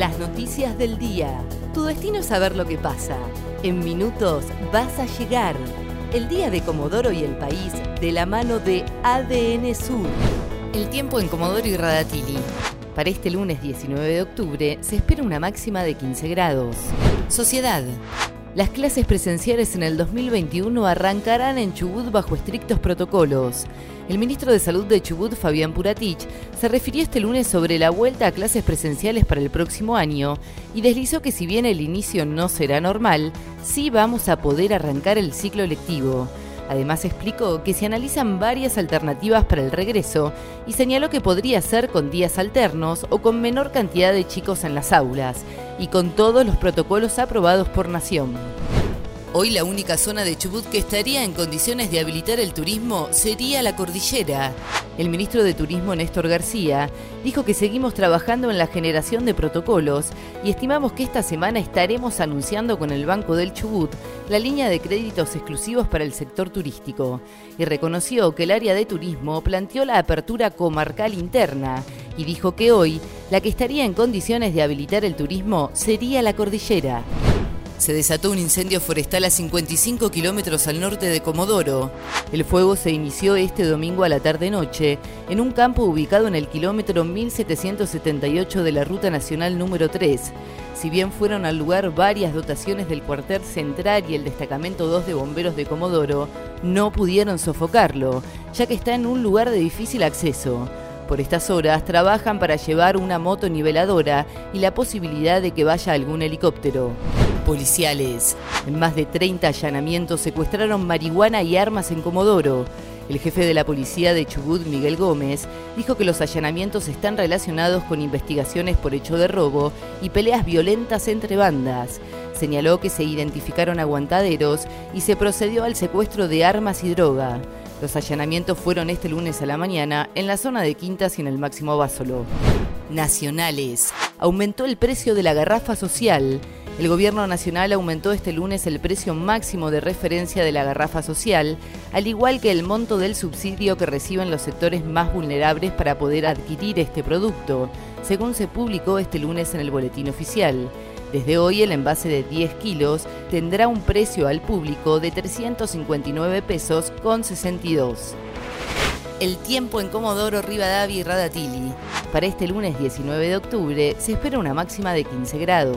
Las noticias del día. Tu destino es saber lo que pasa. En minutos vas a llegar. El día de Comodoro y el país de la mano de ADN Sur. El tiempo en Comodoro y Radatili. Para este lunes 19 de octubre se espera una máxima de 15 grados. Sociedad. Las clases presenciales en el 2021 arrancarán en Chubut bajo estrictos protocolos. El ministro de Salud de Chubut, Fabián Puratich, se refirió este lunes sobre la vuelta a clases presenciales para el próximo año y deslizó que si bien el inicio no será normal, sí vamos a poder arrancar el ciclo lectivo. Además explicó que se analizan varias alternativas para el regreso y señaló que podría ser con días alternos o con menor cantidad de chicos en las aulas y con todos los protocolos aprobados por Nación. Hoy la única zona de Chubut que estaría en condiciones de habilitar el turismo sería la cordillera. El ministro de Turismo Néstor García dijo que seguimos trabajando en la generación de protocolos y estimamos que esta semana estaremos anunciando con el Banco del Chubut la línea de créditos exclusivos para el sector turístico y reconoció que el área de turismo planteó la apertura comarcal interna y dijo que hoy la que estaría en condiciones de habilitar el turismo sería la cordillera se desató un incendio forestal a 55 kilómetros al norte de Comodoro. El fuego se inició este domingo a la tarde-noche en un campo ubicado en el kilómetro 1778 de la Ruta Nacional número 3. Si bien fueron al lugar varias dotaciones del cuartel central y el destacamento 2 de bomberos de Comodoro, no pudieron sofocarlo, ya que está en un lugar de difícil acceso. Por estas horas trabajan para llevar una moto niveladora y la posibilidad de que vaya algún helicóptero policiales. En más de 30 allanamientos secuestraron marihuana y armas en Comodoro. El jefe de la policía de Chubut, Miguel Gómez, dijo que los allanamientos están relacionados con investigaciones por hecho de robo y peleas violentas entre bandas. Señaló que se identificaron aguantaderos y se procedió al secuestro de armas y droga. Los allanamientos fueron este lunes a la mañana en la zona de Quintas y en el Máximo Básolo. Nacionales. Aumentó el precio de la garrafa social. El Gobierno Nacional aumentó este lunes el precio máximo de referencia de la garrafa social, al igual que el monto del subsidio que reciben los sectores más vulnerables para poder adquirir este producto, según se publicó este lunes en el Boletín Oficial. Desde hoy el envase de 10 kilos tendrá un precio al público de 359 pesos con 62. El tiempo en Comodoro, Rivadavia y Radatili. Para este lunes 19 de octubre se espera una máxima de 15 grados.